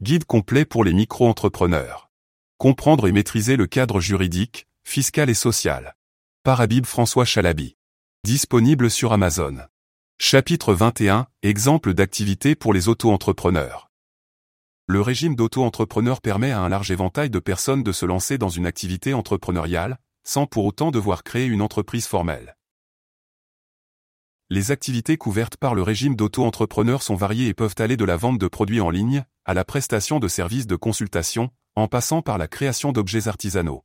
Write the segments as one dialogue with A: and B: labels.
A: Guide complet pour les micro-entrepreneurs. Comprendre et maîtriser le cadre juridique, fiscal et social. Par Habib François Chalabi. Disponible sur Amazon. Chapitre 21. Exemple d'activité pour les auto-entrepreneurs. Le régime d'auto-entrepreneur permet à un large éventail de personnes de se lancer dans une activité entrepreneuriale, sans pour autant devoir créer une entreprise formelle. Les activités couvertes par le régime d'auto-entrepreneur sont variées et peuvent aller de la vente de produits en ligne, à la prestation de services de consultation, en passant par la création d'objets artisanaux.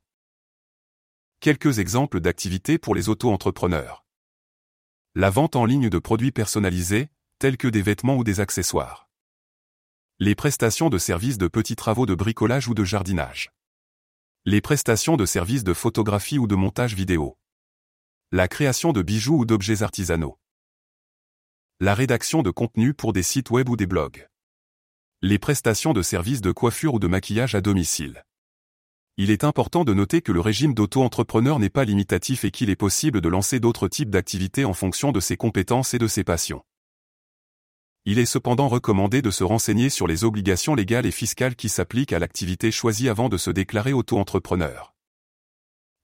A: Quelques exemples d'activités pour les auto-entrepreneurs. La vente en ligne de produits personnalisés, tels que des vêtements ou des accessoires. Les prestations de services de petits travaux de bricolage ou de jardinage. Les prestations de services de photographie ou de montage vidéo. La création de bijoux ou d'objets artisanaux. La rédaction de contenu pour des sites web ou des blogs. Les prestations de services de coiffure ou de maquillage à domicile. Il est important de noter que le régime d'auto-entrepreneur n'est pas limitatif et qu'il est possible de lancer d'autres types d'activités en fonction de ses compétences et de ses passions. Il est cependant recommandé de se renseigner sur les obligations légales et fiscales qui s'appliquent à l'activité choisie avant de se déclarer auto-entrepreneur.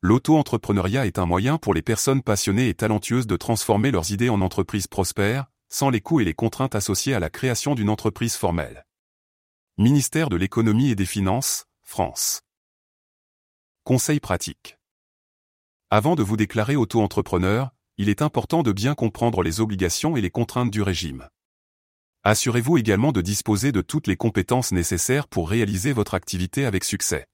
A: L'auto-entrepreneuriat est un moyen pour les personnes passionnées et talentueuses de transformer leurs idées en entreprises prospères, sans les coûts et les contraintes associées à la création d'une entreprise formelle. Ministère de l'économie et des finances, France. Conseil pratique. Avant de vous déclarer auto-entrepreneur, il est important de bien comprendre les obligations et les contraintes du régime. Assurez-vous également de disposer de toutes les compétences nécessaires pour réaliser votre activité avec succès.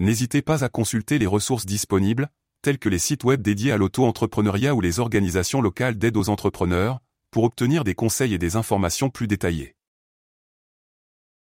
A: N'hésitez pas à consulter les ressources disponibles, tels que les sites web dédiés à l'auto-entrepreneuriat ou les organisations locales d'aide aux entrepreneurs, pour obtenir des conseils et des informations plus détaillées.